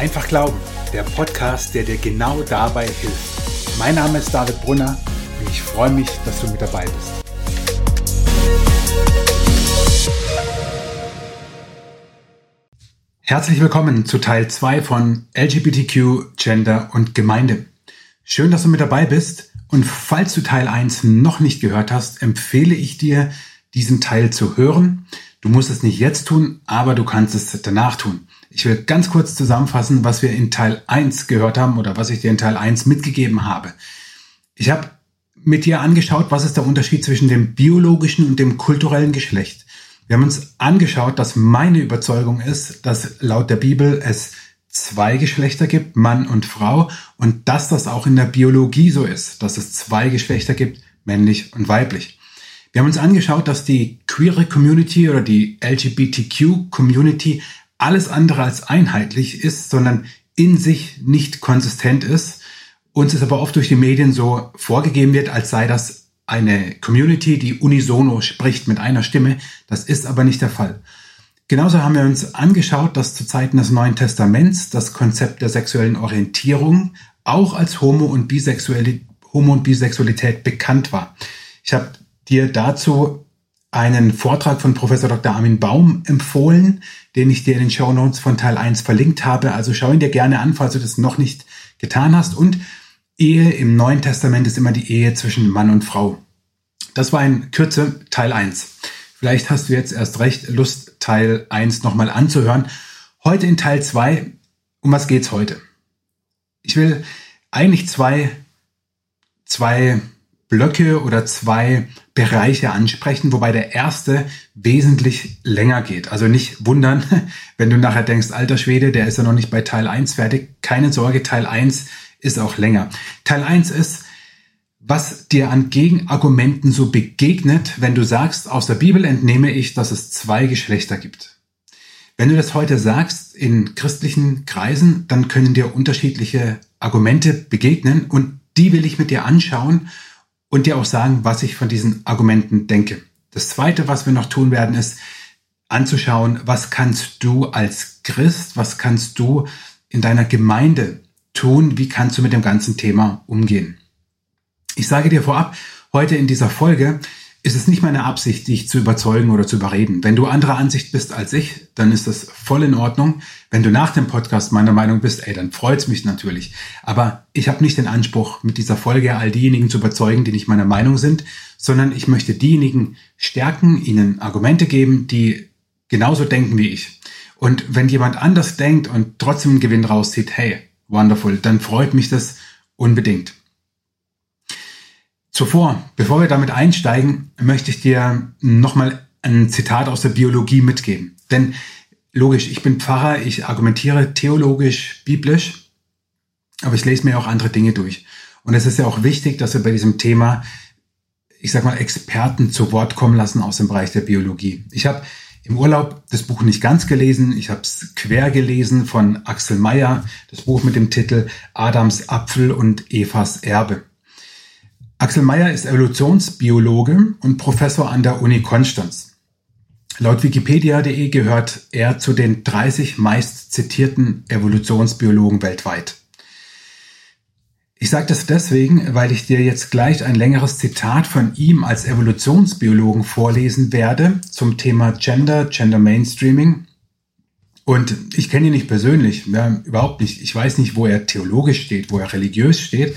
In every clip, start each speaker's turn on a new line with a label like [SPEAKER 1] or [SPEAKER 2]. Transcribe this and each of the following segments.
[SPEAKER 1] Einfach Glauben, der Podcast, der dir genau dabei hilft. Mein Name ist David Brunner und ich freue mich, dass du mit dabei bist. Herzlich willkommen zu Teil 2 von LGBTQ, Gender und Gemeinde. Schön, dass du mit dabei bist und falls du Teil 1 noch nicht gehört hast, empfehle ich dir, diesen Teil zu hören. Du musst es nicht jetzt tun, aber du kannst es danach tun. Ich will ganz kurz zusammenfassen, was wir in Teil 1 gehört haben oder was ich dir in Teil 1 mitgegeben habe. Ich habe mit dir angeschaut, was ist der Unterschied zwischen dem biologischen und dem kulturellen Geschlecht. Wir haben uns angeschaut, dass meine Überzeugung ist, dass laut der Bibel es zwei Geschlechter gibt, Mann und Frau, und dass das auch in der Biologie so ist, dass es zwei Geschlechter gibt, männlich und weiblich. Wir haben uns angeschaut, dass die queere Community oder die LGBTQ Community alles andere als einheitlich ist, sondern in sich nicht konsistent ist. Uns ist aber oft durch die Medien so vorgegeben wird, als sei das eine Community, die unisono spricht mit einer Stimme. Das ist aber nicht der Fall. Genauso haben wir uns angeschaut, dass zu Zeiten des Neuen Testaments das Konzept der sexuellen Orientierung auch als Homo- und, Bisexualität, Homo und Bisexualität bekannt war. Ich habe dir dazu einen Vortrag von Professor Dr. Armin Baum empfohlen, den ich dir in den Show Notes von Teil 1 verlinkt habe. Also schau ihn dir gerne an, falls du das noch nicht getan hast. Und Ehe im Neuen Testament ist immer die Ehe zwischen Mann und Frau. Das war in Kürze Teil 1. Vielleicht hast du jetzt erst recht Lust, Teil 1 nochmal anzuhören. Heute in Teil 2, um was geht's heute? Ich will eigentlich zwei, zwei Blöcke oder zwei Bereiche ansprechen, wobei der erste wesentlich länger geht. Also nicht wundern, wenn du nachher denkst, alter Schwede, der ist ja noch nicht bei Teil 1 fertig. Keine Sorge, Teil 1 ist auch länger. Teil 1 ist, was dir an Gegenargumenten so begegnet, wenn du sagst, aus der Bibel entnehme ich, dass es zwei Geschlechter gibt. Wenn du das heute sagst in christlichen Kreisen, dann können dir unterschiedliche Argumente begegnen und die will ich mit dir anschauen und dir auch sagen, was ich von diesen Argumenten denke. Das zweite, was wir noch tun werden, ist anzuschauen, was kannst du als Christ, was kannst du in deiner Gemeinde tun? Wie kannst du mit dem ganzen Thema umgehen? Ich sage dir vorab, heute in dieser Folge ist es nicht meine Absicht, dich zu überzeugen oder zu überreden. Wenn du anderer Ansicht bist als ich, dann ist das voll in Ordnung. Wenn du nach dem Podcast meiner Meinung bist, ey, dann freut's mich natürlich. Aber ich habe nicht den Anspruch, mit dieser Folge all diejenigen zu überzeugen, die nicht meiner Meinung sind, sondern ich möchte diejenigen stärken, ihnen Argumente geben, die genauso denken wie ich. Und wenn jemand anders denkt und trotzdem einen Gewinn rauszieht, hey, wonderful, dann freut mich das unbedingt. Zuvor, bevor wir damit einsteigen, möchte ich dir nochmal ein Zitat aus der Biologie mitgeben. Denn logisch, ich bin Pfarrer, ich argumentiere theologisch, biblisch, aber ich lese mir auch andere Dinge durch. Und es ist ja auch wichtig, dass wir bei diesem Thema, ich sag mal, Experten zu Wort kommen lassen aus dem Bereich der Biologie. Ich habe im Urlaub das Buch nicht ganz gelesen. Ich habe es quer gelesen von Axel Meyer, das Buch mit dem Titel Adams Apfel und Evas Erbe. Axel Meyer ist Evolutionsbiologe und Professor an der Uni Konstanz. Laut wikipedia.de gehört er zu den 30 meist zitierten Evolutionsbiologen weltweit. Ich sage das deswegen, weil ich dir jetzt gleich ein längeres Zitat von ihm als Evolutionsbiologen vorlesen werde zum Thema Gender, Gender Mainstreaming. Und ich kenne ihn nicht persönlich, ja, überhaupt nicht. Ich weiß nicht, wo er theologisch steht, wo er religiös steht.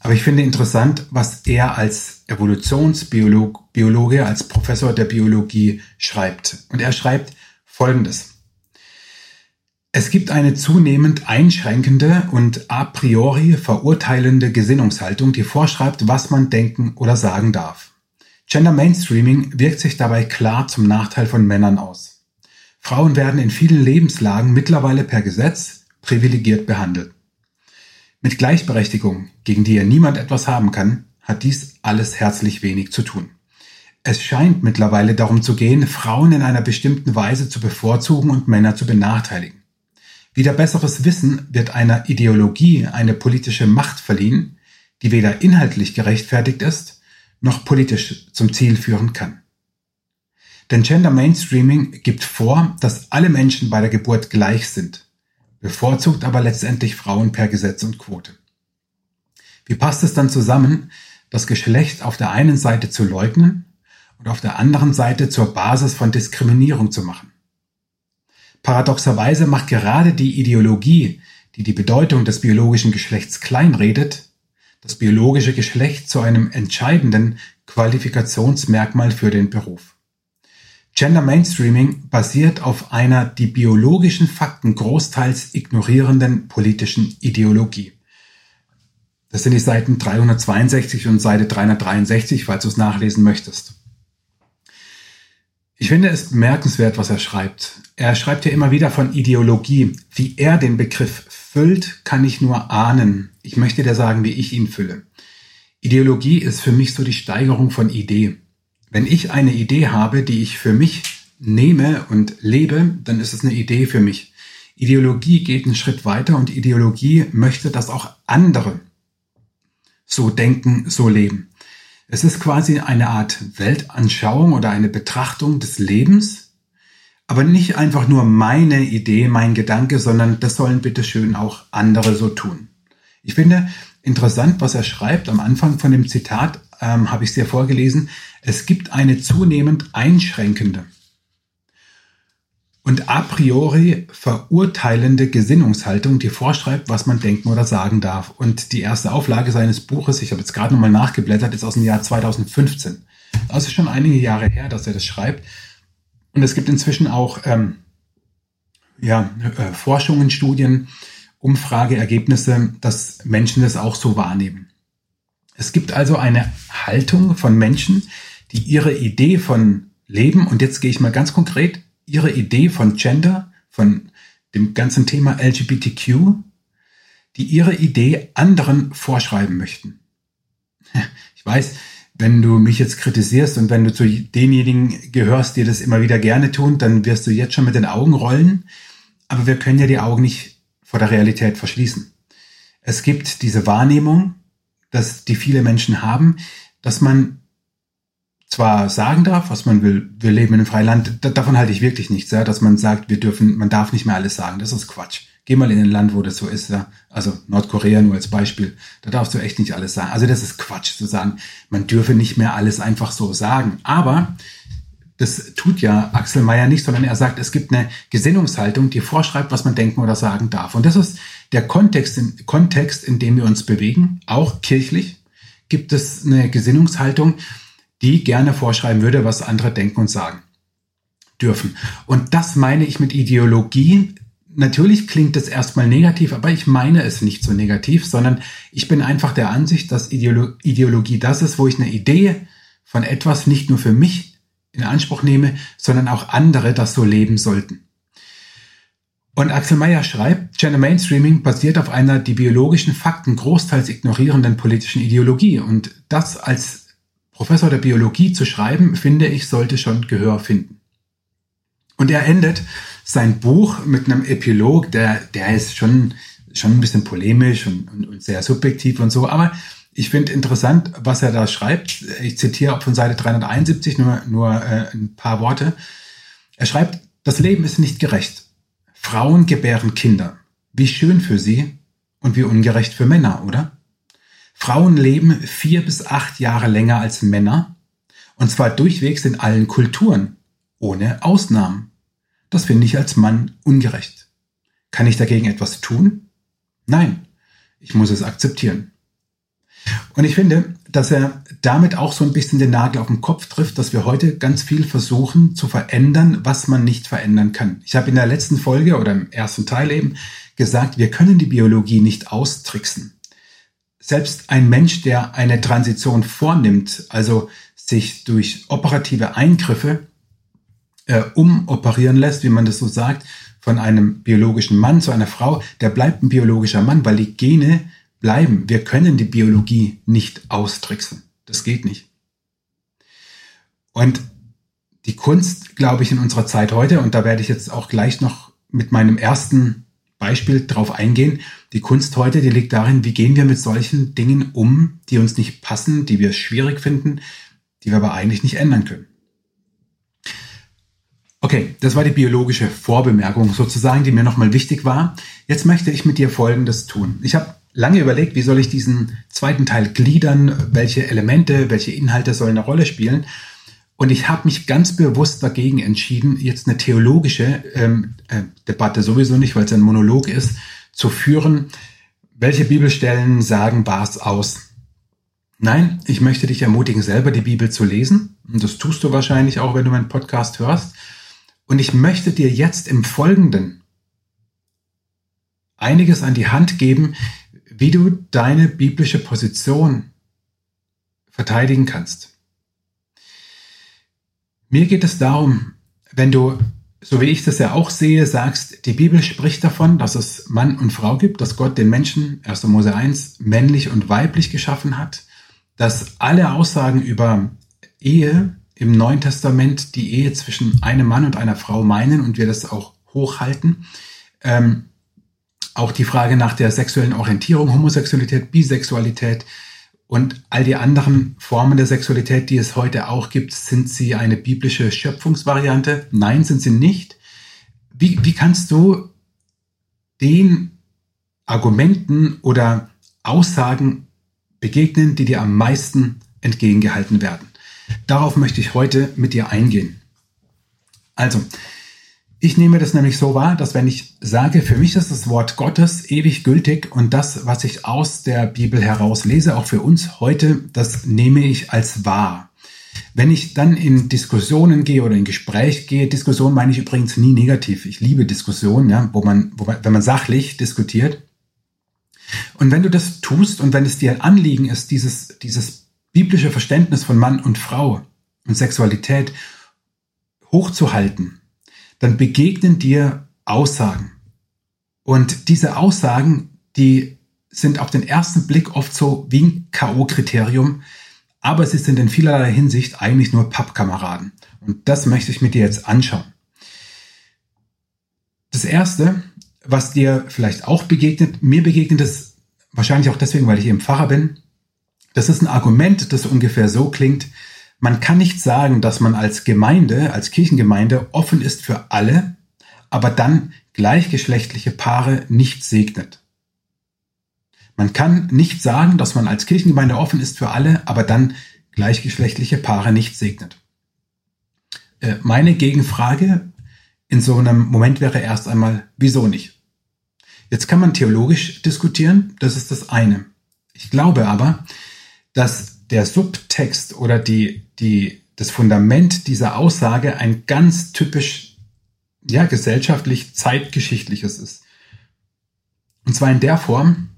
[SPEAKER 1] Aber ich finde interessant, was er als Evolutionsbiologe, als Professor der Biologie schreibt. Und er schreibt Folgendes. Es gibt eine zunehmend einschränkende und a priori verurteilende Gesinnungshaltung, die vorschreibt, was man denken oder sagen darf. Gender Mainstreaming wirkt sich dabei klar zum Nachteil von Männern aus. Frauen werden in vielen Lebenslagen mittlerweile per Gesetz privilegiert behandelt. Mit Gleichberechtigung, gegen die ja niemand etwas haben kann, hat dies alles herzlich wenig zu tun. Es scheint mittlerweile darum zu gehen, Frauen in einer bestimmten Weise zu bevorzugen und Männer zu benachteiligen. Wieder besseres Wissen wird einer Ideologie eine politische Macht verliehen, die weder inhaltlich gerechtfertigt ist, noch politisch zum Ziel führen kann. Denn Gender Mainstreaming gibt vor, dass alle Menschen bei der Geburt gleich sind. Bevorzugt aber letztendlich Frauen per Gesetz und Quote. Wie passt es dann zusammen, das Geschlecht auf der einen Seite zu leugnen und auf der anderen Seite zur Basis von Diskriminierung zu machen? Paradoxerweise macht gerade die Ideologie, die die Bedeutung des biologischen Geschlechts kleinredet, das biologische Geschlecht zu einem entscheidenden Qualifikationsmerkmal für den Beruf. Gender Mainstreaming basiert auf einer die biologischen Fakten großteils ignorierenden politischen Ideologie. Das sind die Seiten 362 und Seite 363, falls du es nachlesen möchtest. Ich finde es bemerkenswert, was er schreibt. Er schreibt ja immer wieder von Ideologie. Wie er den Begriff füllt, kann ich nur ahnen. Ich möchte dir sagen, wie ich ihn fülle. Ideologie ist für mich so die Steigerung von Idee. Wenn ich eine Idee habe, die ich für mich nehme und lebe, dann ist es eine Idee für mich. Ideologie geht einen Schritt weiter und Ideologie möchte, dass auch andere so denken, so leben. Es ist quasi eine Art Weltanschauung oder eine Betrachtung des Lebens, aber nicht einfach nur meine Idee, mein Gedanke, sondern das sollen bitteschön auch andere so tun. Ich finde interessant, was er schreibt. Am Anfang von dem Zitat ähm, habe ich es dir vorgelesen. Es gibt eine zunehmend einschränkende und a priori verurteilende Gesinnungshaltung, die vorschreibt, was man denken oder sagen darf. Und die erste Auflage seines Buches, ich habe jetzt gerade nochmal nachgeblättert, ist aus dem Jahr 2015. Also schon einige Jahre her, dass er das schreibt. Und es gibt inzwischen auch ähm, ja, äh, Forschungen, Studien, Umfrageergebnisse, dass Menschen das auch so wahrnehmen. Es gibt also eine Haltung von Menschen, die ihre Idee von Leben, und jetzt gehe ich mal ganz konkret, ihre Idee von Gender, von dem ganzen Thema LGBTQ, die ihre Idee anderen vorschreiben möchten. Ich weiß, wenn du mich jetzt kritisierst und wenn du zu denjenigen gehörst, die das immer wieder gerne tun, dann wirst du jetzt schon mit den Augen rollen. Aber wir können ja die Augen nicht vor der Realität verschließen. Es gibt diese Wahrnehmung, dass die viele Menschen haben, dass man zwar sagen darf, was man will, wir leben in einem freien Land, davon halte ich wirklich nichts, ja, dass man sagt, wir dürfen, man darf nicht mehr alles sagen, das ist Quatsch. Geh mal in ein Land, wo das so ist, ja. Also Nordkorea nur als Beispiel. Da darfst du echt nicht alles sagen. Also das ist Quatsch zu sagen, man dürfe nicht mehr alles einfach so sagen. Aber das tut ja Axel Mayer nicht, sondern er sagt, es gibt eine Gesinnungshaltung, die vorschreibt, was man denken oder sagen darf. Und das ist der Kontext, in, Kontext, in dem wir uns bewegen, auch kirchlich gibt es eine Gesinnungshaltung, die gerne vorschreiben würde, was andere denken und sagen dürfen. Und das meine ich mit Ideologie. Natürlich klingt es erstmal negativ, aber ich meine es nicht so negativ, sondern ich bin einfach der Ansicht, dass Ideolo Ideologie das ist, wo ich eine Idee von etwas nicht nur für mich in Anspruch nehme, sondern auch andere das so leben sollten. Und Axel Mayer schreibt, Gender Mainstreaming basiert auf einer die biologischen Fakten großteils ignorierenden politischen Ideologie. Und das als Professor der Biologie zu schreiben, finde ich, sollte schon Gehör finden. Und er endet sein Buch mit einem Epilog, der, der ist schon, schon ein bisschen polemisch und, und, und sehr subjektiv und so, aber ich finde interessant, was er da schreibt. Ich zitiere von Seite 371 nur, nur äh, ein paar Worte. Er schreibt, das Leben ist nicht gerecht. Frauen gebären Kinder. Wie schön für sie und wie ungerecht für Männer, oder? Frauen leben vier bis acht Jahre länger als Männer, und zwar durchwegs in allen Kulturen, ohne Ausnahmen. Das finde ich als Mann ungerecht. Kann ich dagegen etwas tun? Nein, ich muss es akzeptieren. Und ich finde, dass er damit auch so ein bisschen den Nagel auf den Kopf trifft, dass wir heute ganz viel versuchen zu verändern, was man nicht verändern kann. Ich habe in der letzten Folge oder im ersten Teil eben gesagt, wir können die Biologie nicht austricksen selbst ein Mensch, der eine Transition vornimmt, also sich durch operative Eingriffe äh, umoperieren lässt, wie man das so sagt, von einem biologischen Mann zu einer Frau, der bleibt ein biologischer Mann, weil die Gene bleiben. Wir können die Biologie nicht austricksen. Das geht nicht. Und die Kunst, glaube ich, in unserer Zeit heute, und da werde ich jetzt auch gleich noch mit meinem ersten Beispiel drauf eingehen. Die Kunst heute, die liegt darin, wie gehen wir mit solchen Dingen um, die uns nicht passen, die wir schwierig finden, die wir aber eigentlich nicht ändern können. Okay, das war die biologische Vorbemerkung sozusagen, die mir nochmal wichtig war. Jetzt möchte ich mit dir Folgendes tun. Ich habe lange überlegt, wie soll ich diesen zweiten Teil gliedern, welche Elemente, welche Inhalte sollen eine Rolle spielen. Und ich habe mich ganz bewusst dagegen entschieden, jetzt eine theologische ähm, äh, Debatte sowieso nicht, weil es ein Monolog ist, zu führen. Welche Bibelstellen sagen was aus? Nein, ich möchte dich ermutigen, selber die Bibel zu lesen. Und das tust du wahrscheinlich auch, wenn du meinen Podcast hörst. Und ich möchte dir jetzt im Folgenden einiges an die Hand geben, wie du deine biblische Position verteidigen kannst. Mir geht es darum, wenn du, so wie ich das ja auch sehe, sagst, die Bibel spricht davon, dass es Mann und Frau gibt, dass Gott den Menschen, 1. Mose 1, männlich und weiblich geschaffen hat, dass alle Aussagen über Ehe im Neuen Testament die Ehe zwischen einem Mann und einer Frau meinen und wir das auch hochhalten. Ähm, auch die Frage nach der sexuellen Orientierung, Homosexualität, Bisexualität und all die anderen Formen der Sexualität, die es heute auch gibt, sind sie eine biblische Schöpfungsvariante? Nein, sind sie nicht. Wie, wie kannst du den Argumenten oder Aussagen begegnen, die dir am meisten entgegengehalten werden? Darauf möchte ich heute mit dir eingehen. Also, ich nehme das nämlich so wahr, dass wenn ich sage, für mich ist das Wort Gottes ewig gültig und das, was ich aus der Bibel heraus lese, auch für uns heute, das nehme ich als wahr. Wenn ich dann in Diskussionen gehe oder in Gespräch gehe, Diskussion meine ich übrigens nie negativ. Ich liebe Diskussionen, ja, wo man, wo man, wenn man sachlich diskutiert. Und wenn du das tust und wenn es dir ein Anliegen ist, dieses, dieses biblische Verständnis von Mann und Frau und Sexualität hochzuhalten, dann begegnen dir Aussagen. Und diese Aussagen, die sind auf den ersten Blick oft so wie ein K.O.-Kriterium, aber sie sind in vielerlei Hinsicht eigentlich nur Pappkameraden. Und das möchte ich mit dir jetzt anschauen. Das erste, was dir vielleicht auch begegnet, mir begegnet es wahrscheinlich auch deswegen, weil ich eben Pfarrer bin, das ist ein Argument, das ungefähr so klingt, man kann nicht sagen, dass man als Gemeinde, als Kirchengemeinde offen ist für alle, aber dann gleichgeschlechtliche Paare nicht segnet. Man kann nicht sagen, dass man als Kirchengemeinde offen ist für alle, aber dann gleichgeschlechtliche Paare nicht segnet. Äh, meine Gegenfrage in so einem Moment wäre erst einmal, wieso nicht? Jetzt kann man theologisch diskutieren, das ist das eine. Ich glaube aber, dass der Subtext oder die, die, das Fundament dieser Aussage ein ganz typisch, ja, gesellschaftlich zeitgeschichtliches ist. Und zwar in der Form,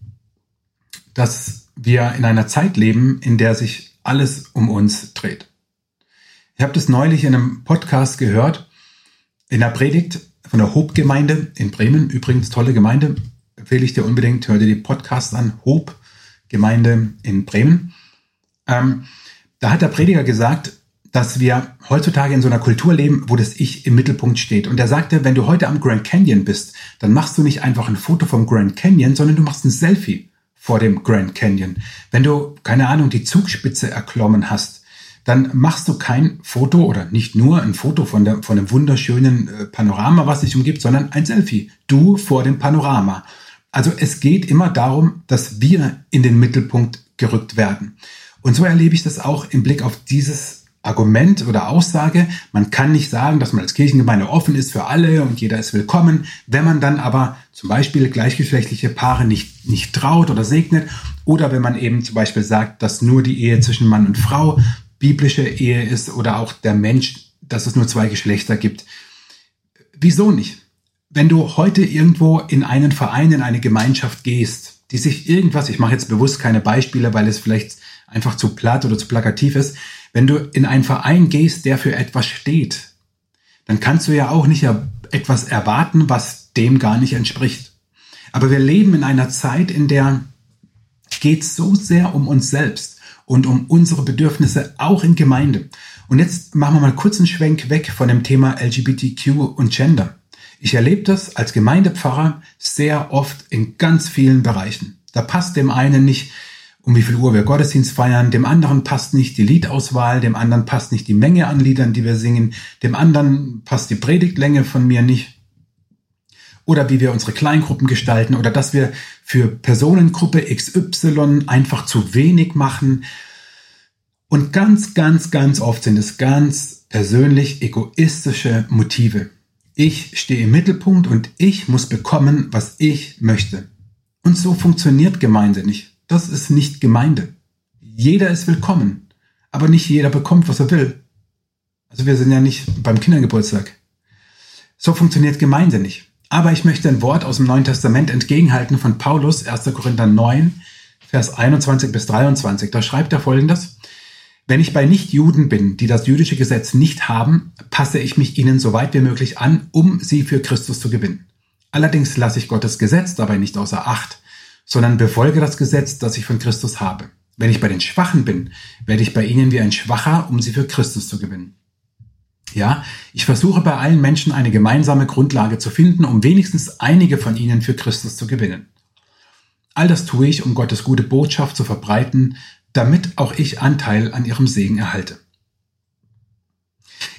[SPEAKER 1] dass wir in einer Zeit leben, in der sich alles um uns dreht. Ich habe das neulich in einem Podcast gehört, in der Predigt von der Hope-Gemeinde in Bremen. Übrigens tolle Gemeinde, empfehle ich dir unbedingt, hör dir die Podcasts an. Hope-Gemeinde in Bremen. Ähm, da hat der Prediger gesagt, dass wir heutzutage in so einer Kultur leben, wo das Ich im Mittelpunkt steht. Und er sagte, wenn du heute am Grand Canyon bist, dann machst du nicht einfach ein Foto vom Grand Canyon, sondern du machst ein Selfie vor dem Grand Canyon. Wenn du, keine Ahnung, die Zugspitze erklommen hast, dann machst du kein Foto oder nicht nur ein Foto von, der, von einem wunderschönen äh, Panorama, was dich umgibt, sondern ein Selfie. Du vor dem Panorama. Also es geht immer darum, dass wir in den Mittelpunkt gerückt werden. Und so erlebe ich das auch im Blick auf dieses Argument oder Aussage. Man kann nicht sagen, dass man als Kirchengemeinde offen ist für alle und jeder ist willkommen. Wenn man dann aber zum Beispiel gleichgeschlechtliche Paare nicht, nicht traut oder segnet oder wenn man eben zum Beispiel sagt, dass nur die Ehe zwischen Mann und Frau biblische Ehe ist oder auch der Mensch, dass es nur zwei Geschlechter gibt. Wieso nicht? Wenn du heute irgendwo in einen Verein, in eine Gemeinschaft gehst, die sich irgendwas, ich mache jetzt bewusst keine Beispiele, weil es vielleicht einfach zu platt oder zu plakativ ist. Wenn du in einen Verein gehst, der für etwas steht, dann kannst du ja auch nicht etwas erwarten, was dem gar nicht entspricht. Aber wir leben in einer Zeit, in der geht so sehr um uns selbst und um unsere Bedürfnisse auch in Gemeinde. Und jetzt machen wir mal kurz einen Schwenk weg von dem Thema LGBTQ und Gender. Ich erlebe das als Gemeindepfarrer sehr oft in ganz vielen Bereichen. Da passt dem einen nicht um wie viel Uhr wir Gottesdienst feiern, dem anderen passt nicht die Liedauswahl, dem anderen passt nicht die Menge an Liedern, die wir singen, dem anderen passt die Predigtlänge von mir nicht. Oder wie wir unsere Kleingruppen gestalten oder dass wir für Personengruppe XY einfach zu wenig machen. Und ganz, ganz, ganz oft sind es ganz persönlich egoistische Motive. Ich stehe im Mittelpunkt und ich muss bekommen, was ich möchte. Und so funktioniert Gemeinde nicht. Das ist nicht Gemeinde. Jeder ist willkommen, aber nicht jeder bekommt, was er will. Also wir sind ja nicht beim Kindergeburtstag. So funktioniert Gemeinde nicht. Aber ich möchte ein Wort aus dem Neuen Testament entgegenhalten von Paulus, 1. Korinther 9, Vers 21 bis 23. Da schreibt er folgendes. Wenn ich bei Nichtjuden bin, die das jüdische Gesetz nicht haben, passe ich mich ihnen so weit wie möglich an, um sie für Christus zu gewinnen. Allerdings lasse ich Gottes Gesetz dabei nicht außer Acht, sondern befolge das Gesetz, das ich von Christus habe. Wenn ich bei den Schwachen bin, werde ich bei ihnen wie ein Schwacher, um sie für Christus zu gewinnen. Ja, ich versuche bei allen Menschen eine gemeinsame Grundlage zu finden, um wenigstens einige von ihnen für Christus zu gewinnen. All das tue ich, um Gottes gute Botschaft zu verbreiten, damit auch ich Anteil an ihrem Segen erhalte.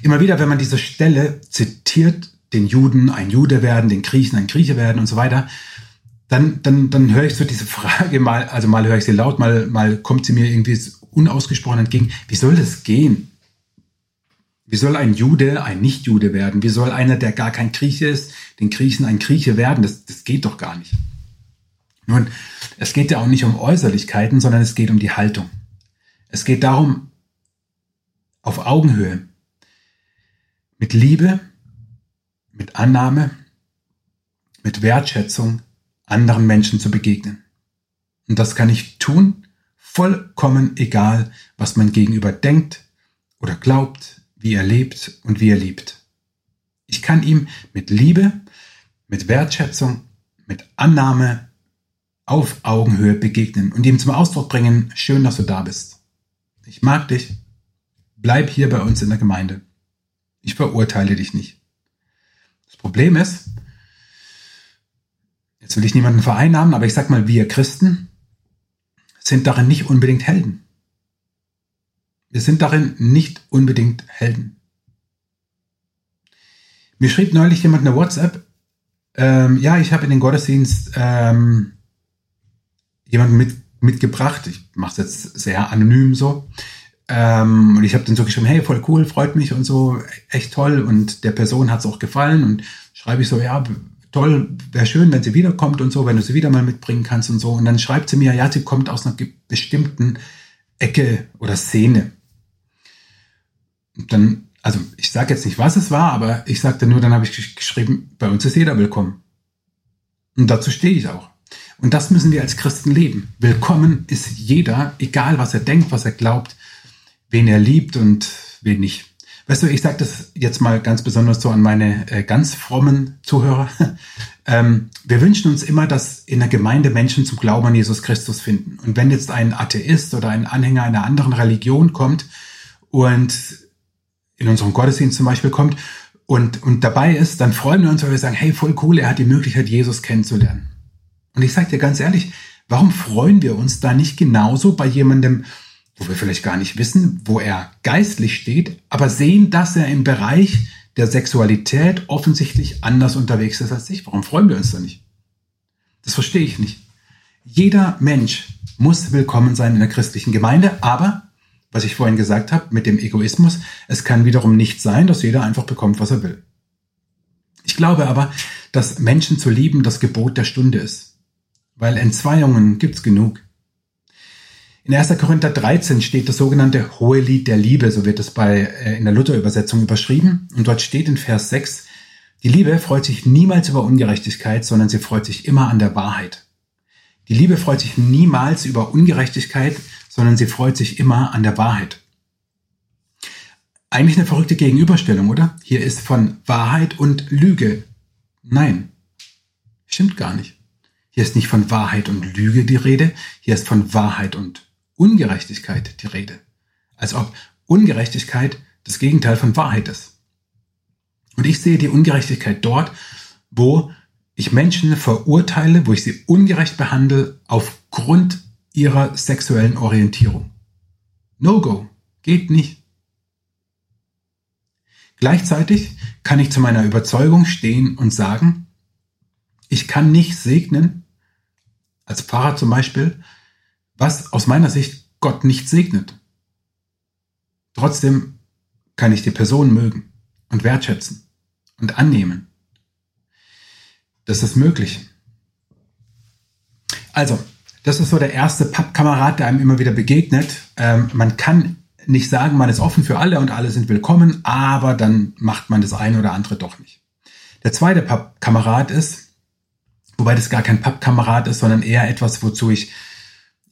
[SPEAKER 1] Immer wieder, wenn man diese Stelle zitiert, den Juden ein Jude werden, den Griechen ein Grieche werden und so weiter, dann, dann, dann höre ich so diese Frage mal, also mal höre ich sie laut, mal, mal kommt sie mir irgendwie unausgesprochen entgegen. Wie soll das gehen? Wie soll ein Jude ein Nicht-Jude werden? Wie soll einer, der gar kein Grieche ist, den Griechen ein Grieche werden? Das, das geht doch gar nicht. Nun, es geht ja auch nicht um Äußerlichkeiten, sondern es geht um die Haltung. Es geht darum, auf Augenhöhe, mit Liebe, mit Annahme, mit Wertschätzung anderen Menschen zu begegnen. Und das kann ich tun, vollkommen egal, was mein Gegenüber denkt oder glaubt, wie er lebt und wie er liebt. Ich kann ihm mit Liebe, mit Wertschätzung, mit Annahme auf Augenhöhe begegnen und ihm zum Ausdruck bringen, schön, dass du da bist. Ich mag dich. Bleib hier bei uns in der Gemeinde. Ich verurteile dich nicht. Das Problem ist, jetzt will ich niemanden vereinnahmen, aber ich sag mal, wir Christen sind darin nicht unbedingt Helden. Wir sind darin nicht unbedingt Helden. Mir schrieb neulich jemand eine WhatsApp, ähm, ja, ich habe in den Gottesdienst ähm, jemanden mit, mitgebracht. Ich mache es jetzt sehr anonym so. Ähm, und ich habe dann so geschrieben, hey, voll cool, freut mich und so, echt toll. Und der Person hat es auch gefallen. Und schreibe ich so, ja, toll, wäre schön, wenn sie wiederkommt und so, wenn du sie wieder mal mitbringen kannst und so. Und dann schreibt sie mir, ja, sie kommt aus einer bestimmten Ecke oder Szene. Und dann, also ich sage jetzt nicht, was es war, aber ich sagte nur, dann habe ich geschrieben, bei uns ist jeder willkommen. Und dazu stehe ich auch. Und das müssen wir als Christen leben. Willkommen ist jeder, egal was er denkt, was er glaubt, wen er liebt und wen nicht. Weißt du, ich sage das jetzt mal ganz besonders so an meine äh, ganz frommen Zuhörer. ähm, wir wünschen uns immer, dass in der Gemeinde Menschen zum Glauben an Jesus Christus finden. Und wenn jetzt ein Atheist oder ein Anhänger einer anderen Religion kommt und in unserem Gottesdienst zum Beispiel kommt und, und dabei ist, dann freuen wir uns, weil wir sagen, hey, voll cool, er hat die Möglichkeit, Jesus kennenzulernen. Und ich sage dir ganz ehrlich, warum freuen wir uns da nicht genauso bei jemandem, wo wir vielleicht gar nicht wissen, wo er geistlich steht, aber sehen, dass er im Bereich der Sexualität offensichtlich anders unterwegs ist als ich. Warum freuen wir uns da nicht? Das verstehe ich nicht. Jeder Mensch muss willkommen sein in der christlichen Gemeinde, aber, was ich vorhin gesagt habe, mit dem Egoismus, es kann wiederum nicht sein, dass jeder einfach bekommt, was er will. Ich glaube aber, dass Menschen zu lieben das Gebot der Stunde ist, weil Entzweiungen gibt's genug. In 1. Korinther 13 steht das sogenannte Hohe Lied der Liebe, so wird es bei, äh, in der Luther-Übersetzung überschrieben. Und dort steht in Vers 6, die Liebe freut sich niemals über Ungerechtigkeit, sondern sie freut sich immer an der Wahrheit. Die Liebe freut sich niemals über Ungerechtigkeit, sondern sie freut sich immer an der Wahrheit. Eigentlich eine verrückte Gegenüberstellung, oder? Hier ist von Wahrheit und Lüge. Nein, stimmt gar nicht. Hier ist nicht von Wahrheit und Lüge die Rede, hier ist von Wahrheit und Ungerechtigkeit die Rede. Als ob Ungerechtigkeit das Gegenteil von Wahrheit ist. Und ich sehe die Ungerechtigkeit dort, wo ich Menschen verurteile, wo ich sie ungerecht behandle aufgrund ihrer sexuellen Orientierung. No-go. Geht nicht. Gleichzeitig kann ich zu meiner Überzeugung stehen und sagen, ich kann nicht segnen, als Pfarrer zum Beispiel, was aus meiner Sicht Gott nicht segnet. Trotzdem kann ich die Person mögen und wertschätzen und annehmen. Das ist möglich. Also, das ist so der erste Pappkamerad, der einem immer wieder begegnet. Ähm, man kann nicht sagen, man ist offen für alle und alle sind willkommen, aber dann macht man das eine oder andere doch nicht. Der zweite Pappkamerad ist, wobei das gar kein Pappkamerad ist, sondern eher etwas, wozu ich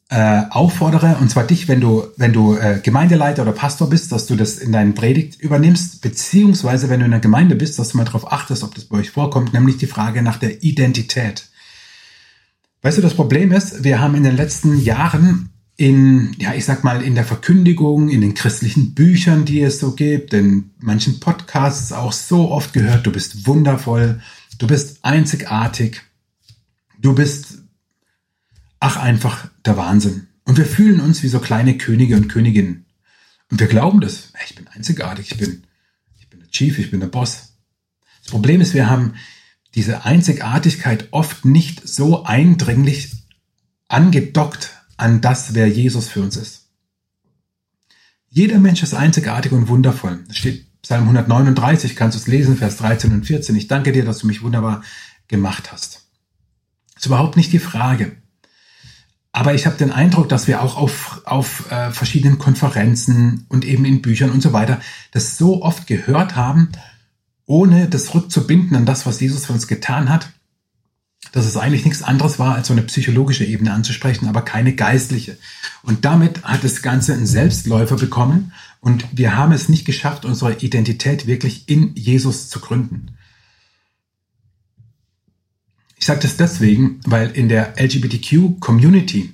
[SPEAKER 1] äh, auffordere, und zwar dich, wenn du, wenn du äh, Gemeindeleiter oder Pastor bist, dass du das in deinen Predigt übernimmst, beziehungsweise wenn du in der Gemeinde bist, dass du mal darauf achtest, ob das bei euch vorkommt, nämlich die Frage nach der Identität. Weißt du, das Problem ist, wir haben in den letzten Jahren in, ja, ich sag mal, in der Verkündigung, in den christlichen Büchern, die es so gibt, in manchen Podcasts auch so oft gehört, du bist wundervoll, du bist einzigartig, du bist ach einfach der Wahnsinn. Und wir fühlen uns wie so kleine Könige und Königinnen. Und wir glauben das. Ich bin einzigartig, ich bin, ich bin der Chief, ich bin der Boss. Das Problem ist, wir haben diese Einzigartigkeit oft nicht so eindringlich angedockt an das, wer Jesus für uns ist. Jeder Mensch ist einzigartig und wundervoll. Das steht Psalm 139, kannst du es lesen, Vers 13 und 14. Ich danke dir, dass du mich wunderbar gemacht hast. Das ist überhaupt nicht die Frage. Aber ich habe den Eindruck, dass wir auch auf, auf äh, verschiedenen Konferenzen und eben in Büchern und so weiter das so oft gehört haben, ohne das rückzubinden an das, was Jesus für uns getan hat, dass es eigentlich nichts anderes war, als so eine psychologische Ebene anzusprechen, aber keine geistliche. Und damit hat das Ganze einen Selbstläufer bekommen und wir haben es nicht geschafft, unsere Identität wirklich in Jesus zu gründen. Ich sage das deswegen, weil in der LGBTQ-Community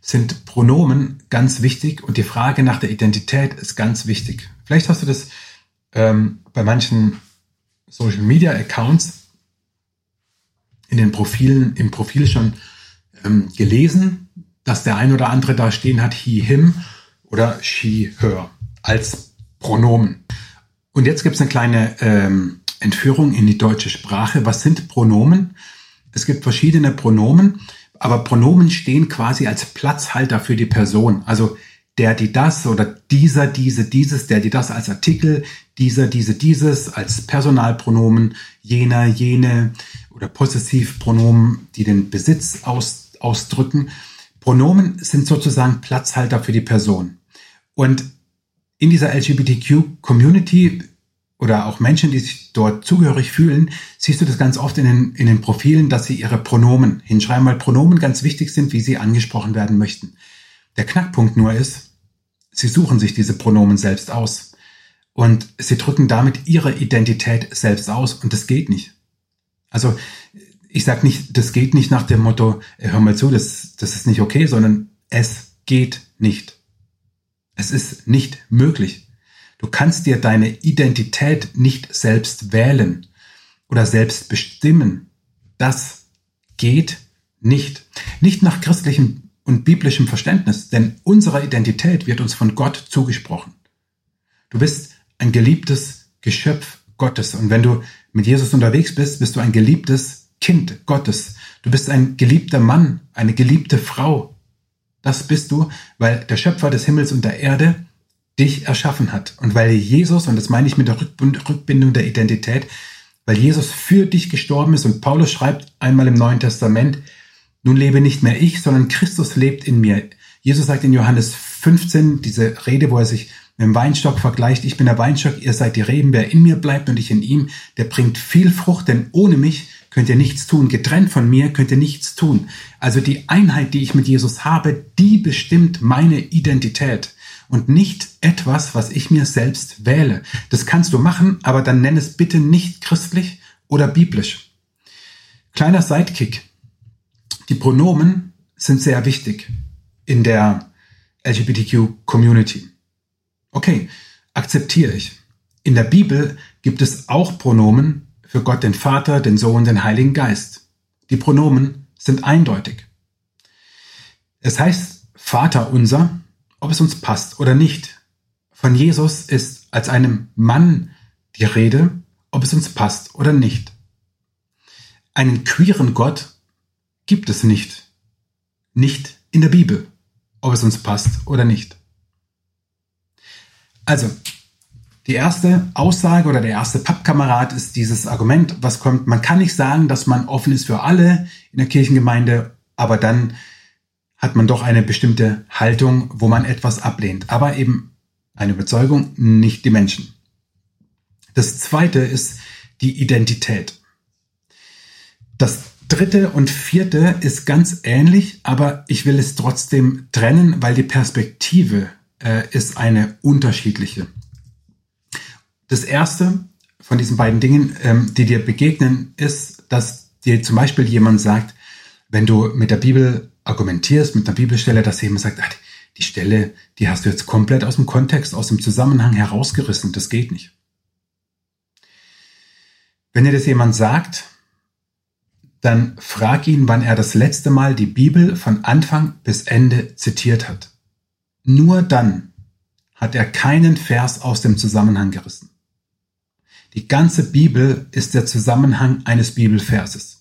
[SPEAKER 1] sind Pronomen ganz wichtig und die Frage nach der Identität ist ganz wichtig. Vielleicht hast du das ähm, bei manchen Social Media Accounts in den Profilen, im Profil schon ähm, gelesen, dass der ein oder andere da stehen hat, he, him oder she, her als Pronomen. Und jetzt gibt es eine kleine ähm, Entführung in die deutsche Sprache. Was sind Pronomen? Es gibt verschiedene Pronomen, aber Pronomen stehen quasi als Platzhalter für die Person. Also der, die, das oder dieser, diese, dieses, der, die, das als Artikel, dieser, diese, dieses als Personalpronomen, jener, jene oder Possessivpronomen, die den Besitz aus, ausdrücken. Pronomen sind sozusagen Platzhalter für die Person. Und in dieser LGBTQ-Community oder auch Menschen, die sich dort zugehörig fühlen, siehst du das ganz oft in den, in den Profilen, dass sie ihre Pronomen hinschreiben, weil Pronomen ganz wichtig sind, wie sie angesprochen werden möchten. Der Knackpunkt nur ist, sie suchen sich diese Pronomen selbst aus und sie drücken damit ihre Identität selbst aus und das geht nicht. Also ich sage nicht, das geht nicht nach dem Motto, hör mal zu, das, das ist nicht okay, sondern es geht nicht. Es ist nicht möglich. Du kannst dir deine Identität nicht selbst wählen oder selbst bestimmen. Das geht nicht. Nicht nach christlichem und biblischem Verständnis, denn unsere Identität wird uns von Gott zugesprochen. Du bist ein geliebtes Geschöpf Gottes und wenn du mit Jesus unterwegs bist, bist du ein geliebtes Kind Gottes. Du bist ein geliebter Mann, eine geliebte Frau. Das bist du, weil der Schöpfer des Himmels und der Erde dich erschaffen hat. Und weil Jesus, und das meine ich mit der Rückbindung der Identität, weil Jesus für dich gestorben ist und Paulus schreibt einmal im Neuen Testament, nun lebe nicht mehr ich, sondern Christus lebt in mir. Jesus sagt in Johannes 15, diese Rede, wo er sich mit dem Weinstock vergleicht, ich bin der Weinstock, ihr seid die Reben, wer in mir bleibt und ich in ihm, der bringt viel Frucht, denn ohne mich könnt ihr nichts tun, getrennt von mir könnt ihr nichts tun. Also die Einheit, die ich mit Jesus habe, die bestimmt meine Identität und nicht etwas, was ich mir selbst wähle. Das kannst du machen, aber dann nenn es bitte nicht christlich oder biblisch. Kleiner Sidekick. Die Pronomen sind sehr wichtig in der LGBTQ-Community. Okay, akzeptiere ich. In der Bibel gibt es auch Pronomen für Gott den Vater, den Sohn, den Heiligen Geist. Die Pronomen sind eindeutig. Es heißt Vater unser, ob es uns passt oder nicht. Von Jesus ist als einem Mann die Rede, ob es uns passt oder nicht. Einen queeren Gott gibt es nicht. Nicht in der Bibel, ob es uns passt oder nicht. Also, die erste Aussage oder der erste Pappkamerad ist dieses Argument, was kommt, man kann nicht sagen, dass man offen ist für alle in der Kirchengemeinde, aber dann hat man doch eine bestimmte Haltung, wo man etwas ablehnt. Aber eben eine Überzeugung, nicht die Menschen. Das zweite ist die Identität. Das dritte und vierte ist ganz ähnlich, aber ich will es trotzdem trennen, weil die Perspektive äh, ist eine unterschiedliche. Das erste von diesen beiden Dingen, ähm, die dir begegnen, ist, dass dir zum Beispiel jemand sagt, wenn du mit der Bibel argumentierst, mit einer Bibelstelle, dass jemand sagt, ach, die Stelle, die hast du jetzt komplett aus dem Kontext, aus dem Zusammenhang herausgerissen, das geht nicht. Wenn dir das jemand sagt, dann frag ihn, wann er das letzte Mal die Bibel von Anfang bis Ende zitiert hat. Nur dann hat er keinen Vers aus dem Zusammenhang gerissen. Die ganze Bibel ist der Zusammenhang eines Bibelverses.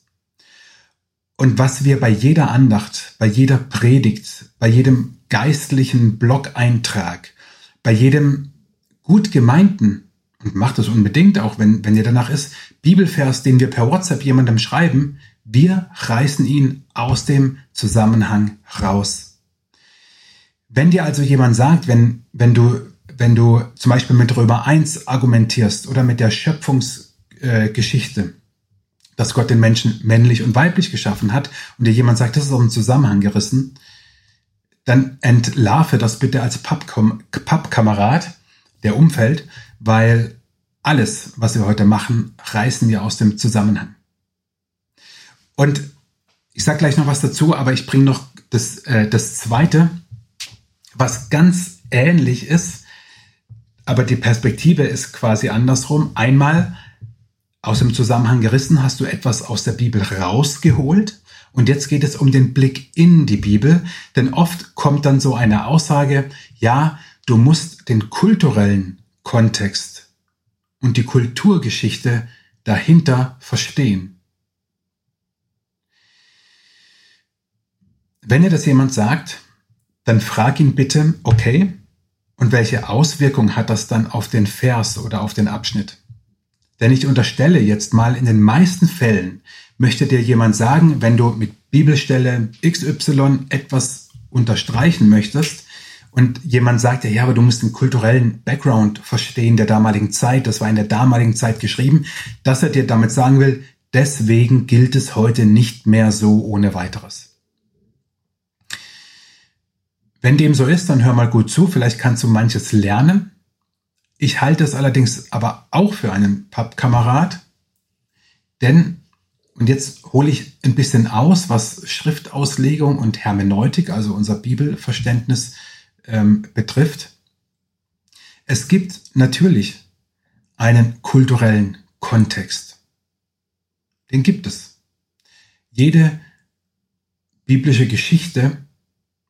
[SPEAKER 1] Und was wir bei jeder Andacht, bei jeder Predigt, bei jedem geistlichen Blog-Eintrag, bei jedem gut gemeinten, und macht es unbedingt, auch wenn, wenn ihr danach ist, Bibelvers, den wir per WhatsApp jemandem schreiben, wir reißen ihn aus dem Zusammenhang raus. Wenn dir also jemand sagt, wenn, wenn du wenn du zum Beispiel mit Römer 1 argumentierst oder mit der Schöpfungsgeschichte, äh, dass Gott den Menschen männlich und weiblich geschaffen hat und dir jemand sagt, das ist aus dem Zusammenhang gerissen, dann entlarve das bitte als Pappkamerad der Umfeld, weil alles, was wir heute machen, reißen wir aus dem Zusammenhang. Und ich sage gleich noch was dazu, aber ich bringe noch das, äh, das Zweite, was ganz ähnlich ist, aber die Perspektive ist quasi andersrum. Einmal aus dem Zusammenhang gerissen hast du etwas aus der Bibel rausgeholt und jetzt geht es um den Blick in die Bibel, denn oft kommt dann so eine Aussage, ja, du musst den kulturellen Kontext und die Kulturgeschichte dahinter verstehen. Wenn dir das jemand sagt, dann frag ihn bitte, okay, und welche Auswirkung hat das dann auf den Vers oder auf den Abschnitt? Denn ich unterstelle jetzt mal, in den meisten Fällen möchte dir jemand sagen, wenn du mit Bibelstelle XY etwas unterstreichen möchtest und jemand sagt dir, ja, aber du musst den kulturellen Background verstehen der damaligen Zeit, das war in der damaligen Zeit geschrieben, dass er dir damit sagen will, deswegen gilt es heute nicht mehr so ohne weiteres. Wenn dem so ist, dann hör mal gut zu, vielleicht kannst du manches lernen. Ich halte es allerdings aber auch für einen Pappkamerad, denn, und jetzt hole ich ein bisschen aus, was Schriftauslegung und Hermeneutik, also unser Bibelverständnis, ähm, betrifft. Es gibt natürlich einen kulturellen Kontext. Den gibt es. Jede biblische Geschichte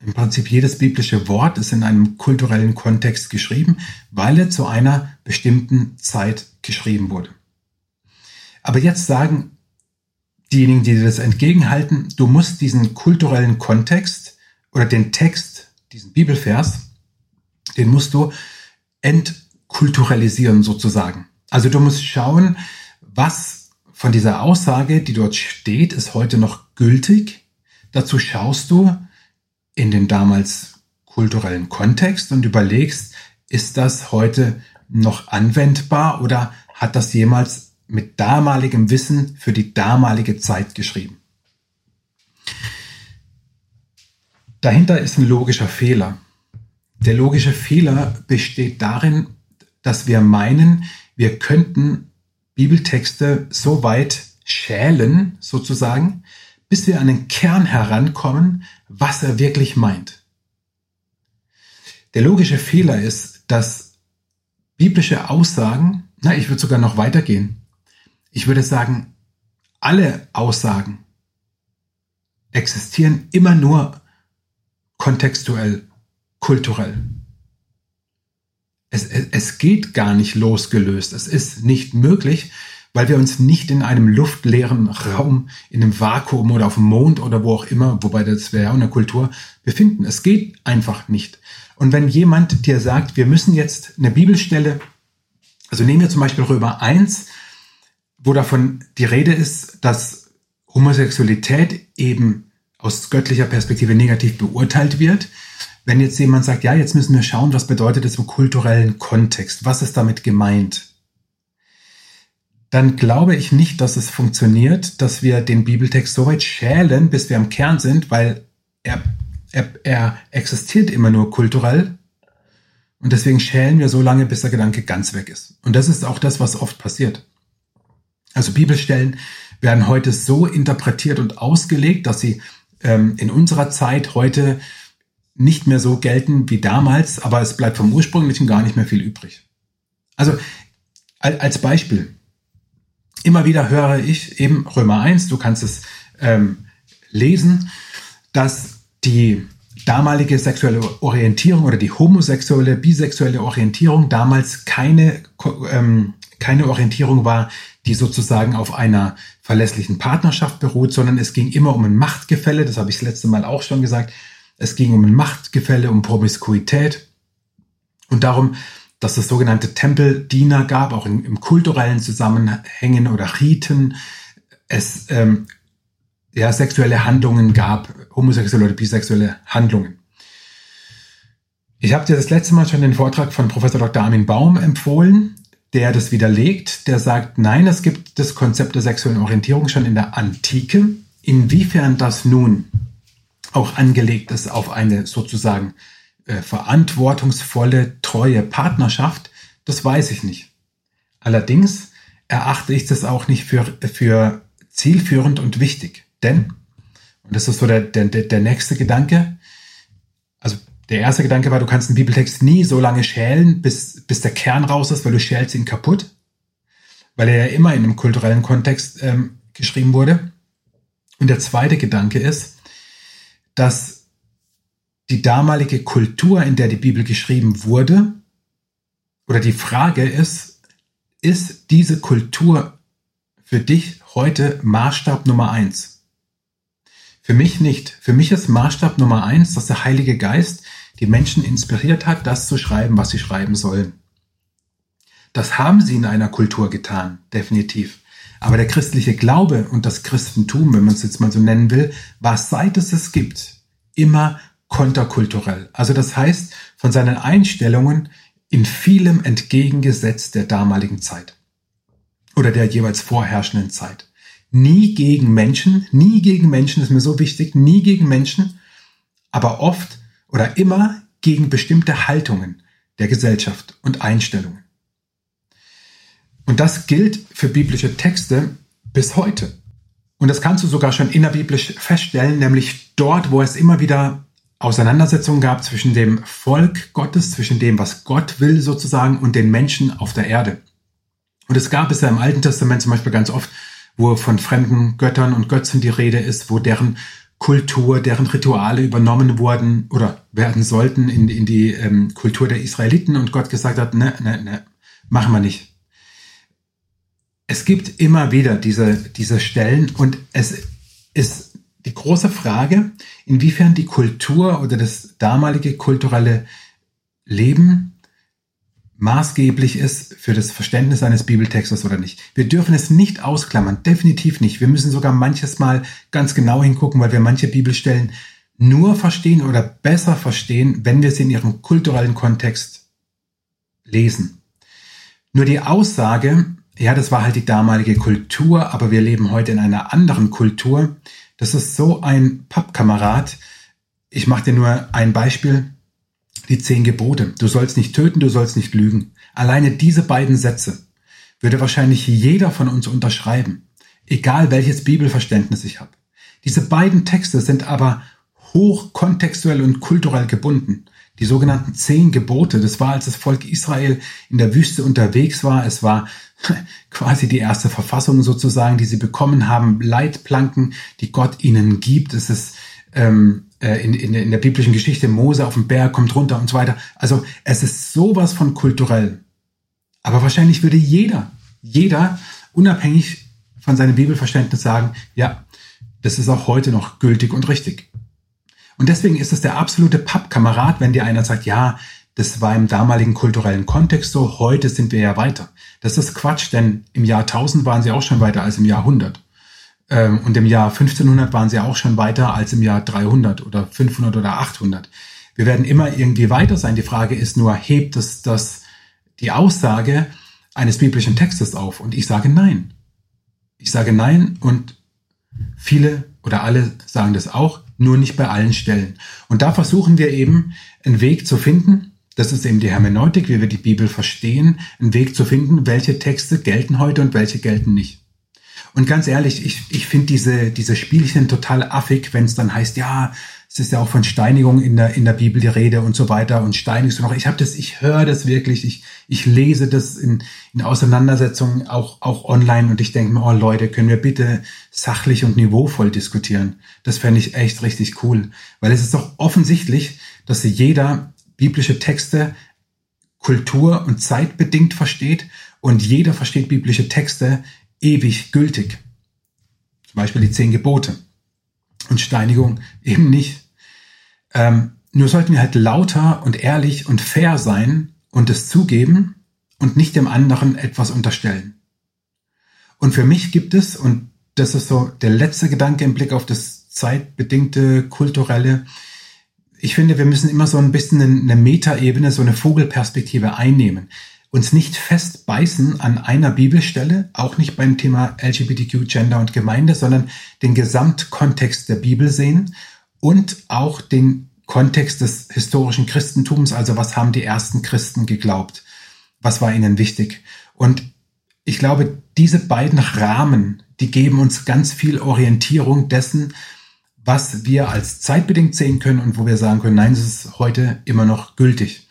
[SPEAKER 1] im Prinzip jedes biblische Wort ist in einem kulturellen Kontext geschrieben, weil er zu einer bestimmten Zeit geschrieben wurde. Aber jetzt sagen diejenigen, die dir das entgegenhalten, du musst diesen kulturellen Kontext oder den Text, diesen Bibelvers, den musst du entkulturalisieren sozusagen. Also du musst schauen, was von dieser Aussage, die dort steht, ist heute noch gültig. Dazu schaust du, in den damals kulturellen Kontext und überlegst, ist das heute noch anwendbar oder hat das jemals mit damaligem Wissen für die damalige Zeit geschrieben? Dahinter ist ein logischer Fehler. Der logische Fehler besteht darin, dass wir meinen, wir könnten Bibeltexte so weit schälen, sozusagen, bis wir an den Kern herankommen, was er wirklich meint. Der logische Fehler ist, dass biblische Aussagen, na, ich würde sogar noch weitergehen. Ich würde sagen, alle Aussagen existieren immer nur kontextuell, kulturell. Es, es, es geht gar nicht losgelöst. Es ist nicht möglich, weil wir uns nicht in einem luftleeren Raum, in einem Vakuum oder auf dem Mond oder wo auch immer, wobei das wäre ja auch eine Kultur, befinden. Es geht einfach nicht. Und wenn jemand dir sagt, wir müssen jetzt eine Bibelstelle, also nehmen wir zum Beispiel Römer 1, wo davon die Rede ist, dass Homosexualität eben aus göttlicher Perspektive negativ beurteilt wird. Wenn jetzt jemand sagt, ja, jetzt müssen wir schauen, was bedeutet es im kulturellen Kontext? Was ist damit gemeint? Dann glaube ich nicht, dass es funktioniert, dass wir den Bibeltext so weit schälen, bis wir am Kern sind, weil er, er, er existiert immer nur kulturell. Und deswegen schälen wir so lange, bis der Gedanke ganz weg ist. Und das ist auch das, was oft passiert. Also Bibelstellen werden heute so interpretiert und ausgelegt, dass sie ähm, in unserer Zeit heute nicht mehr so gelten wie damals, aber es bleibt vom ursprünglichen gar nicht mehr viel übrig. Also als Beispiel, immer wieder höre ich eben Römer 1, du kannst es ähm, lesen, dass die damalige sexuelle Orientierung oder die homosexuelle, bisexuelle Orientierung damals keine, ähm, keine Orientierung war, die sozusagen auf einer verlässlichen Partnerschaft beruht, sondern es ging immer um ein Machtgefälle, das habe ich das letzte Mal auch schon gesagt, es ging um ein Machtgefälle, um Promiskuität. Und darum, dass es sogenannte Tempeldiener gab, auch in, im kulturellen Zusammenhängen oder Riten. Es ähm, ja, sexuelle Handlungen gab, homosexuelle oder bisexuelle Handlungen. Ich habe dir das letzte Mal schon den Vortrag von Professor Dr. Armin Baum empfohlen, der das widerlegt. Der sagt, nein, es gibt das Konzept der sexuellen Orientierung schon in der Antike. Inwiefern das nun auch angelegt ist auf eine sozusagen äh, verantwortungsvolle, treue Partnerschaft, das weiß ich nicht. Allerdings erachte ich das auch nicht für, für zielführend und wichtig. Denn, und das ist so der, der, der nächste Gedanke, also der erste Gedanke war, du kannst einen Bibeltext nie so lange schälen, bis, bis der Kern raus ist, weil du schälst ihn kaputt, weil er ja immer in einem kulturellen Kontext ähm, geschrieben wurde. Und der zweite Gedanke ist, dass die damalige Kultur, in der die Bibel geschrieben wurde, oder die Frage ist, ist diese Kultur für dich heute Maßstab Nummer eins? Für mich nicht. Für mich ist Maßstab Nummer eins, dass der Heilige Geist die Menschen inspiriert hat, das zu schreiben, was sie schreiben sollen. Das haben sie in einer Kultur getan, definitiv. Aber der christliche Glaube und das Christentum, wenn man es jetzt mal so nennen will, war seit es es gibt, immer konterkulturell. Also das heißt, von seinen Einstellungen in vielem entgegengesetzt der damaligen Zeit oder der jeweils vorherrschenden Zeit. Nie gegen Menschen, nie gegen Menschen ist mir so wichtig, nie gegen Menschen, aber oft oder immer gegen bestimmte Haltungen der Gesellschaft und Einstellungen. Und das gilt für biblische Texte bis heute. Und das kannst du sogar schon innerbiblisch feststellen, nämlich dort, wo es immer wieder Auseinandersetzungen gab zwischen dem Volk Gottes, zwischen dem, was Gott will sozusagen, und den Menschen auf der Erde. Und es gab es ja im Alten Testament zum Beispiel ganz oft, wo von fremden Göttern und Götzen die Rede ist, wo deren Kultur, deren Rituale übernommen wurden oder werden sollten in, in die ähm, Kultur der Israeliten und Gott gesagt hat, ne, ne, ne, machen wir nicht. Es gibt immer wieder diese, diese Stellen und es ist die große Frage, inwiefern die Kultur oder das damalige kulturelle Leben maßgeblich ist für das Verständnis eines Bibeltextes oder nicht. Wir dürfen es nicht ausklammern, definitiv nicht. Wir müssen sogar manches Mal ganz genau hingucken, weil wir manche Bibelstellen nur verstehen oder besser verstehen, wenn wir sie in ihrem kulturellen Kontext lesen. Nur die Aussage, ja, das war halt die damalige Kultur, aber wir leben heute in einer anderen Kultur, das ist so ein Pappkamerad. Ich mache dir nur ein Beispiel die zehn Gebote. Du sollst nicht töten, du sollst nicht lügen. Alleine diese beiden Sätze würde wahrscheinlich jeder von uns unterschreiben, egal welches Bibelverständnis ich habe. Diese beiden Texte sind aber hochkontextuell und kulturell gebunden. Die sogenannten zehn Gebote, das war, als das Volk Israel in der Wüste unterwegs war. Es war quasi die erste Verfassung sozusagen, die sie bekommen haben, Leitplanken, die Gott ihnen gibt. Es ist ähm, äh, in, in, in der biblischen Geschichte, Mose auf dem Berg kommt runter und so weiter. Also es ist sowas von kulturell. Aber wahrscheinlich würde jeder, jeder, unabhängig von seinem Bibelverständnis sagen, ja, das ist auch heute noch gültig und richtig. Und deswegen ist es der absolute Pappkamerad, wenn dir einer sagt, ja, das war im damaligen kulturellen Kontext so, heute sind wir ja weiter. Das ist Quatsch, denn im Jahr 1000 waren sie auch schon weiter als im Jahr 100. Ähm, und im Jahr 1500 waren sie auch schon weiter als im Jahr 300 oder 500 oder 800. Wir werden immer irgendwie weiter sein. Die Frage ist nur, hebt es das, die Aussage eines biblischen Textes auf? Und ich sage nein. Ich sage nein und viele oder alle sagen das auch, nur nicht bei allen Stellen. Und da versuchen wir eben einen Weg zu finden, das ist eben die Hermeneutik, wie wir die Bibel verstehen, einen Weg zu finden, welche Texte gelten heute und welche gelten nicht. Und ganz ehrlich, ich, ich finde diese, diese Spielchen total affig, wenn es dann heißt, ja, es ist ja auch von Steinigung in der, in der Bibel die Rede und so weiter und steinigst du noch. Ich habe das, ich höre das wirklich, ich, ich lese das in, in Auseinandersetzungen auch, auch online und ich denke mir, oh Leute, können wir bitte sachlich und niveauvoll diskutieren? Das fände ich echt richtig cool. Weil es ist doch offensichtlich, dass jeder biblische Texte kultur- und zeitbedingt versteht und jeder versteht biblische Texte ewig gültig. Zum Beispiel die zehn Gebote. Und Steinigung eben nicht. Ähm, nur sollten wir halt lauter und ehrlich und fair sein und es zugeben und nicht dem anderen etwas unterstellen. Und für mich gibt es, und das ist so der letzte Gedanke im Blick auf das zeitbedingte, kulturelle, ich finde, wir müssen immer so ein bisschen eine Metaebene, so eine Vogelperspektive einnehmen. Uns nicht festbeißen an einer Bibelstelle, auch nicht beim Thema LGBTQ, Gender und Gemeinde, sondern den Gesamtkontext der Bibel sehen und auch den Kontext des historischen Christentums, also was haben die ersten Christen geglaubt, was war ihnen wichtig. Und ich glaube, diese beiden Rahmen, die geben uns ganz viel Orientierung dessen, was wir als zeitbedingt sehen können und wo wir sagen können, nein, es ist heute immer noch gültig.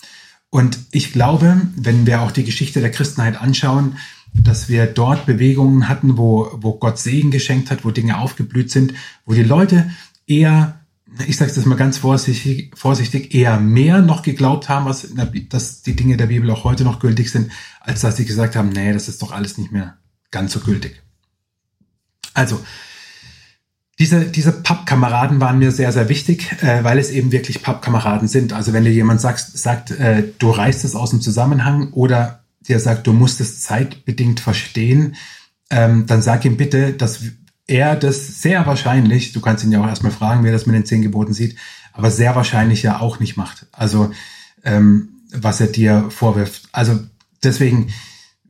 [SPEAKER 1] Und ich glaube, wenn wir auch die Geschichte der Christenheit anschauen, dass wir dort Bewegungen hatten, wo, wo Gott Segen geschenkt hat, wo Dinge aufgeblüht sind, wo die Leute eher, ich sage das mal ganz vorsichtig, vorsichtig, eher mehr noch geglaubt haben, was der, dass die Dinge der Bibel auch heute noch gültig sind, als dass sie gesagt haben, nee, das ist doch alles nicht mehr ganz so gültig. Also, diese, diese Pappkameraden waren mir sehr, sehr wichtig, äh, weil es eben wirklich Pappkameraden sind. Also wenn dir jemand sagt, sagt äh, du reißt es aus dem Zusammenhang oder dir sagt, du musst es zeitbedingt verstehen, ähm, dann sag ihm bitte, dass er das sehr wahrscheinlich, du kannst ihn ja auch erstmal fragen, wer das mit den zehn Geboten sieht, aber sehr wahrscheinlich ja auch nicht macht. Also ähm, was er dir vorwirft. Also deswegen,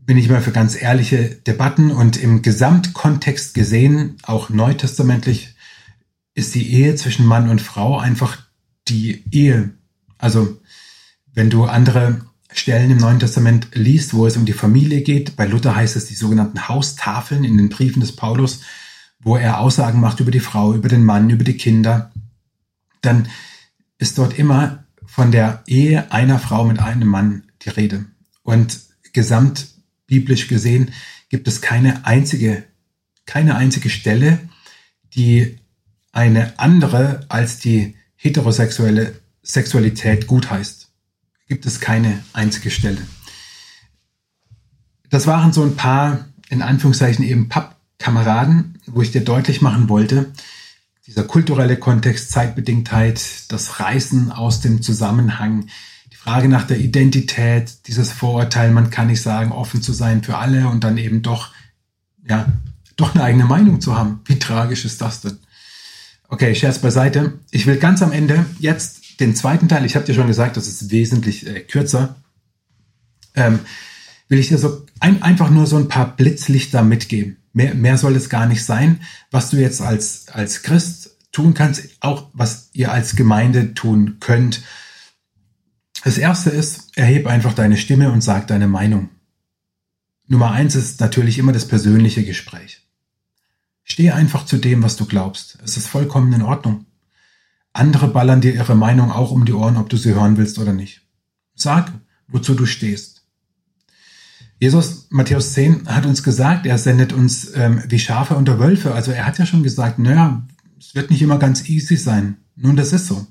[SPEAKER 1] bin ich mal für ganz ehrliche Debatten und im Gesamtkontext gesehen, auch neutestamentlich, ist die Ehe zwischen Mann und Frau einfach die Ehe. Also wenn du andere Stellen im Neuen Testament liest, wo es um die Familie geht, bei Luther heißt es die sogenannten Haustafeln in den Briefen des Paulus, wo er Aussagen macht über die Frau, über den Mann, über die Kinder, dann ist dort immer von der Ehe einer Frau mit einem Mann die Rede. Und gesamt biblisch gesehen gibt es keine einzige, keine einzige Stelle, die eine andere als die heterosexuelle Sexualität gutheißt. Gibt es keine einzige Stelle. Das waren so ein paar, in Anführungszeichen eben Pappkameraden, wo ich dir deutlich machen wollte, dieser kulturelle Kontext, Zeitbedingtheit, das Reißen aus dem Zusammenhang, Frage nach der Identität, dieses Vorurteil, man kann nicht sagen, offen zu sein für alle und dann eben doch, ja, doch eine eigene Meinung zu haben. Wie tragisch ist das denn? Okay, Scherz beiseite. Ich will ganz am Ende jetzt den zweiten Teil, ich habe dir schon gesagt, das ist wesentlich äh, kürzer, ähm, will ich dir so ein, einfach nur so ein paar Blitzlichter mitgeben. Mehr, mehr soll es gar nicht sein, was du jetzt als, als Christ tun kannst, auch was ihr als Gemeinde tun könnt, das erste ist, erheb einfach deine Stimme und sag deine Meinung. Nummer eins ist natürlich immer das persönliche Gespräch. Steh einfach zu dem, was du glaubst. Es ist vollkommen in Ordnung. Andere ballern dir ihre Meinung auch um die Ohren, ob du sie hören willst oder nicht. Sag, wozu du stehst. Jesus, Matthäus 10, hat uns gesagt, er sendet uns ähm, wie Schafe unter Wölfe. Also er hat ja schon gesagt, naja, es wird nicht immer ganz easy sein. Nun, das ist so.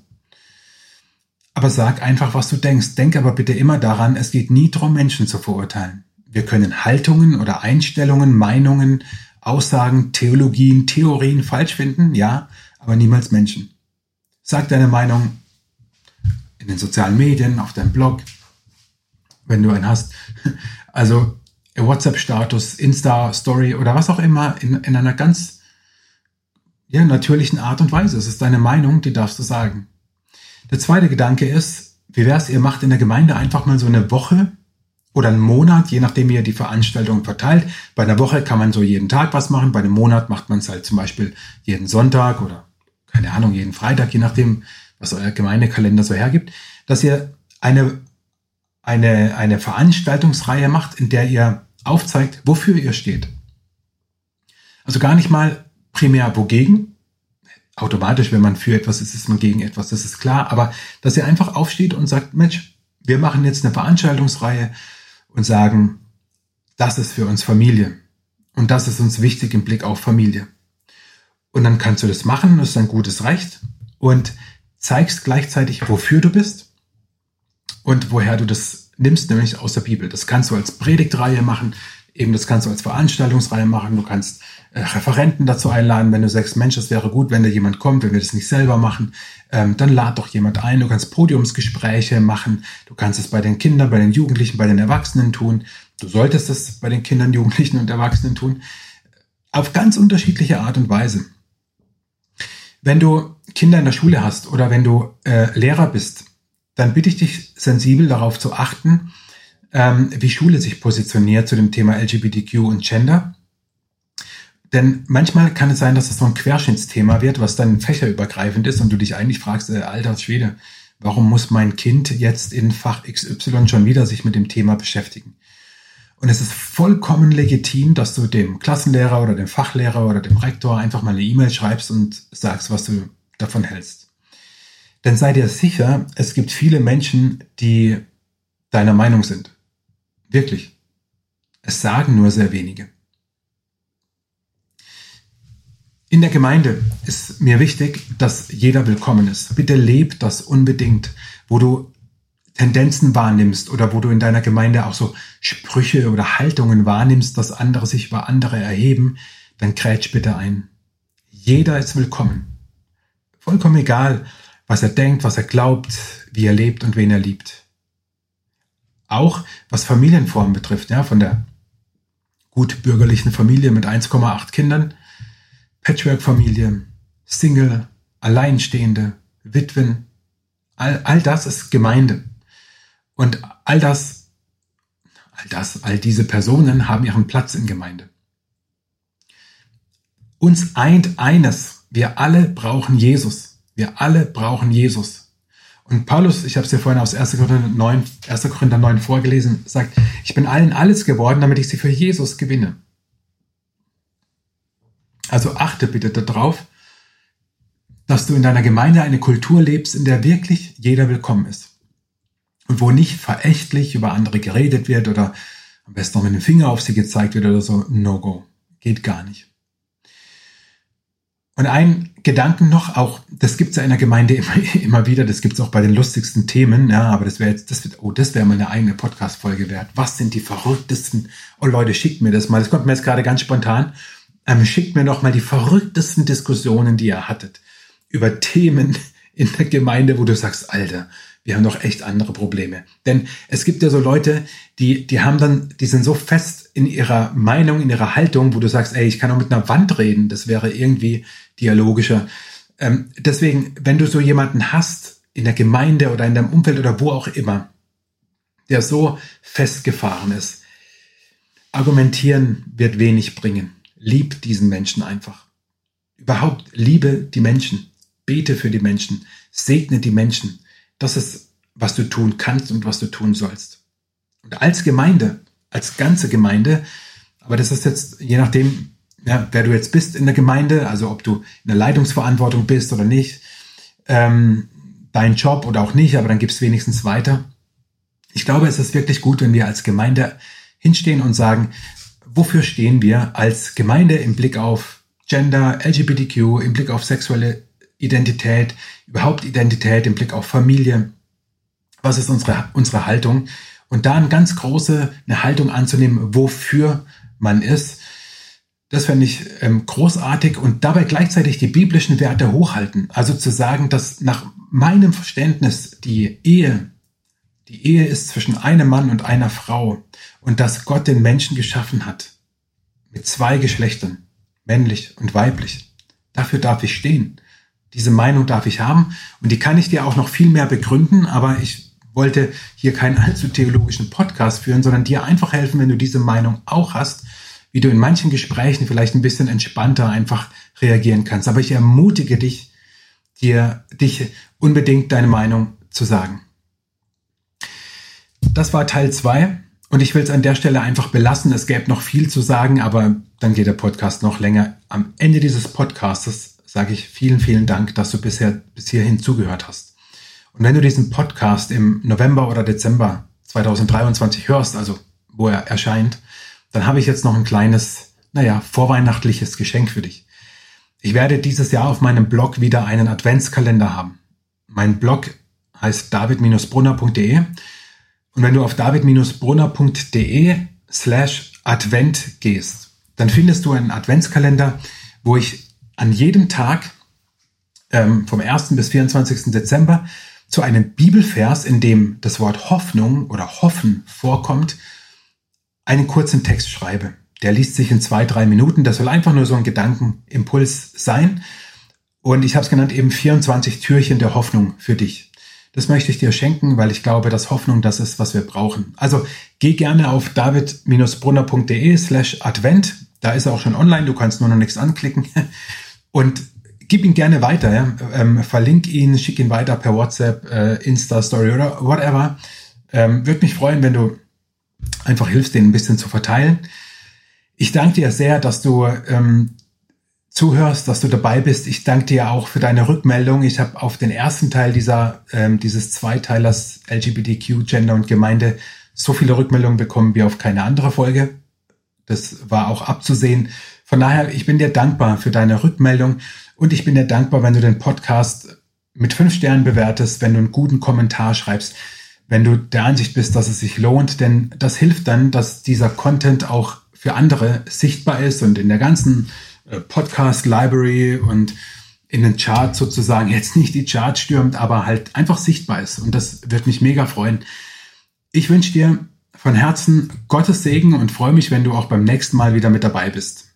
[SPEAKER 1] Aber sag einfach, was du denkst. Denk aber bitte immer daran, es geht nie darum, Menschen zu verurteilen. Wir können Haltungen oder Einstellungen, Meinungen, Aussagen, Theologien, Theorien falsch finden, ja, aber niemals Menschen. Sag deine Meinung in den sozialen Medien, auf deinem Blog, wenn du einen hast. Also WhatsApp-Status, Insta-Story oder was auch immer in, in einer ganz ja, natürlichen Art und Weise. Es ist deine Meinung, die darfst du sagen. Der zweite Gedanke ist, wie wäre es, ihr macht in der Gemeinde einfach mal so eine Woche oder einen Monat, je nachdem ihr die Veranstaltung verteilt. Bei einer Woche kann man so jeden Tag was machen, bei einem Monat macht man es halt zum Beispiel jeden Sonntag oder keine Ahnung, jeden Freitag, je nachdem, was euer Gemeindekalender so hergibt, dass ihr eine, eine, eine Veranstaltungsreihe macht, in der ihr aufzeigt, wofür ihr steht. Also gar nicht mal primär wogegen, automatisch, wenn man für etwas ist, ist man gegen etwas, das ist klar, aber dass ihr einfach aufsteht und sagt, Mensch, wir machen jetzt eine Veranstaltungsreihe und sagen, das ist für uns Familie. Und das ist uns wichtig im Blick auf Familie. Und dann kannst du das machen, das ist ein gutes Recht. Und zeigst gleichzeitig, wofür du bist und woher du das nimmst, nämlich aus der Bibel. Das kannst du als Predigtreihe machen, eben das kannst du als Veranstaltungsreihe machen, du kannst äh, Referenten dazu einladen, wenn du sagst, Mensch, es wäre gut, wenn da jemand kommt, wenn wir das nicht selber machen, ähm, dann lad doch jemand ein, du kannst Podiumsgespräche machen, du kannst es bei den Kindern, bei den Jugendlichen, bei den Erwachsenen tun, du solltest es bei den Kindern, Jugendlichen und Erwachsenen tun, auf ganz unterschiedliche Art und Weise. Wenn du Kinder in der Schule hast oder wenn du äh, Lehrer bist, dann bitte ich dich sensibel darauf zu achten, ähm, wie Schule sich positioniert zu dem Thema LGBTQ und Gender. Denn manchmal kann es sein, dass es so ein Querschnittsthema wird, was dann fächerübergreifend ist und du dich eigentlich fragst, äh, alter Schwede, warum muss mein Kind jetzt in Fach XY schon wieder sich mit dem Thema beschäftigen? Und es ist vollkommen legitim, dass du dem Klassenlehrer oder dem Fachlehrer oder dem Rektor einfach mal eine E-Mail schreibst und sagst, was du davon hältst. Denn sei dir sicher, es gibt viele Menschen, die deiner Meinung sind. Wirklich. Es sagen nur sehr wenige. In der Gemeinde ist mir wichtig, dass jeder willkommen ist. Bitte leb das unbedingt, wo du Tendenzen wahrnimmst oder wo du in deiner Gemeinde auch so Sprüche oder Haltungen wahrnimmst, dass andere sich über andere erheben, dann krätsch bitte ein. Jeder ist willkommen. Vollkommen egal, was er denkt, was er glaubt, wie er lebt und wen er liebt. Auch was Familienformen betrifft, ja, von der gut bürgerlichen Familie mit 1,8 Kindern, Patchwork-Familie, Single, Alleinstehende, Witwen, all, all das ist Gemeinde. Und all das, all das, all diese Personen haben ihren Platz in Gemeinde. Uns eint eines. Wir alle brauchen Jesus. Wir alle brauchen Jesus. Und Paulus, ich habe es dir vorhin aus 1. Korinther 9, 1. Korinther 9 vorgelesen, sagt, ich bin allen alles geworden, damit ich sie für Jesus gewinne. Also achte bitte darauf, dass du in deiner Gemeinde eine Kultur lebst, in der wirklich jeder willkommen ist. Und wo nicht verächtlich über andere geredet wird oder am besten noch mit dem Finger auf sie gezeigt wird oder so. No go. Geht gar nicht. Und ein Gedanken noch, auch das gibt's ja in der Gemeinde immer, immer wieder, das gibt's auch bei den lustigsten Themen, ja, aber das wäre jetzt, das wird, oh, das wäre mal eine eigene Podcast-Folge wert. Was sind die verrücktesten? Oh Leute, schickt mir das mal. Das kommt mir jetzt gerade ganz spontan. Ähm, schickt mir doch mal die verrücktesten Diskussionen, die ihr hattet über Themen in der Gemeinde, wo du sagst, Alter, wir haben doch echt andere Probleme. Denn es gibt ja so Leute, die, die haben dann, die sind so fest in ihrer Meinung, in ihrer Haltung, wo du sagst, ey, ich kann auch mit einer Wand reden. Das wäre irgendwie dialogischer. Ähm, deswegen, wenn du so jemanden hast in der Gemeinde oder in deinem Umfeld oder wo auch immer, der so festgefahren ist, argumentieren wird wenig bringen. Lieb diesen Menschen einfach. Überhaupt liebe die Menschen. Bete für die Menschen. Segne die Menschen. Das ist, was du tun kannst und was du tun sollst. Und als Gemeinde, als ganze Gemeinde, aber das ist jetzt je nachdem, ja, wer du jetzt bist in der Gemeinde, also ob du in der Leitungsverantwortung bist oder nicht, ähm, dein Job oder auch nicht, aber dann gibst wenigstens weiter. Ich glaube, es ist wirklich gut, wenn wir als Gemeinde hinstehen und sagen, wofür stehen wir als Gemeinde im Blick auf Gender, LGBTQ, im Blick auf sexuelle Identität, überhaupt Identität, im Blick auf Familie. Was ist unsere, unsere Haltung? Und da eine ganz große eine Haltung anzunehmen, wofür man ist, das fände ich ähm, großartig und dabei gleichzeitig die biblischen Werte hochhalten. Also zu sagen, dass nach meinem Verständnis die Ehe, die Ehe ist zwischen einem Mann und einer Frau und dass Gott den Menschen geschaffen hat mit zwei Geschlechtern, männlich und weiblich. Dafür darf ich stehen. Diese Meinung darf ich haben und die kann ich dir auch noch viel mehr begründen, aber ich wollte hier keinen allzu theologischen Podcast führen, sondern dir einfach helfen, wenn du diese Meinung auch hast, wie du in manchen Gesprächen vielleicht ein bisschen entspannter einfach reagieren kannst. Aber ich ermutige dich, dir, dich unbedingt deine Meinung zu sagen. Das war Teil zwei und ich will es an der Stelle einfach belassen. Es gäbe noch viel zu sagen, aber dann geht der Podcast noch länger. Am Ende dieses Podcasts sage ich vielen, vielen Dank, dass du bisher bis hierhin zugehört hast. Und wenn du diesen Podcast im November oder Dezember 2023 hörst, also wo er erscheint, dann habe ich jetzt noch ein kleines, naja, vorweihnachtliches Geschenk für dich. Ich werde dieses Jahr auf meinem Blog wieder einen Adventskalender haben. Mein Blog heißt david-brunner.de und wenn du auf david-brunner.de slash Advent gehst, dann findest du einen Adventskalender, wo ich an jedem Tag ähm, vom 1. bis 24. Dezember zu einem Bibelvers, in dem das Wort Hoffnung oder Hoffen vorkommt, einen kurzen Text schreibe. Der liest sich in zwei, drei Minuten. Das soll einfach nur so ein Gedankenimpuls sein. Und ich habe es genannt eben 24 Türchen der Hoffnung für dich. Das möchte ich dir schenken, weil ich glaube, dass Hoffnung das ist, was wir brauchen. Also geh gerne auf david-brunner.de slash Advent. Da ist er auch schon online. Du kannst nur noch nichts anklicken. Und gib ihn gerne weiter. Ja? Ähm, verlink ihn, schick ihn weiter per WhatsApp, äh, Insta-Story oder whatever. Ähm, Würde mich freuen, wenn du einfach hilfst, den ein bisschen zu verteilen. Ich danke dir sehr, dass du ähm, zuhörst, dass du dabei bist. Ich danke dir auch für deine Rückmeldung. Ich habe auf den ersten Teil dieser ähm, dieses Zweiteilers LGBTQ, Gender und Gemeinde so viele Rückmeldungen bekommen wie auf keine andere Folge. Das war auch abzusehen. Von daher, ich bin dir dankbar für deine Rückmeldung und ich bin dir dankbar, wenn du den Podcast mit fünf Sternen bewertest, wenn du einen guten Kommentar schreibst wenn du der Ansicht bist, dass es sich lohnt, denn das hilft dann, dass dieser Content auch für andere sichtbar ist und in der ganzen äh, Podcast Library und in den Charts sozusagen jetzt nicht die Charts stürmt, aber halt einfach sichtbar ist. Und das wird mich mega freuen. Ich wünsche dir von Herzen Gottes Segen und freue mich, wenn du auch beim nächsten Mal wieder mit dabei bist.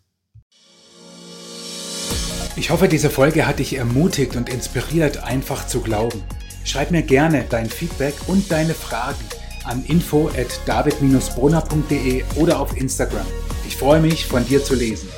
[SPEAKER 1] Ich hoffe, diese Folge hat dich ermutigt und inspiriert, einfach zu glauben. Schreib mir gerne dein Feedback und deine Fragen an info at david-brunner.de oder auf Instagram. Ich freue mich, von dir zu lesen.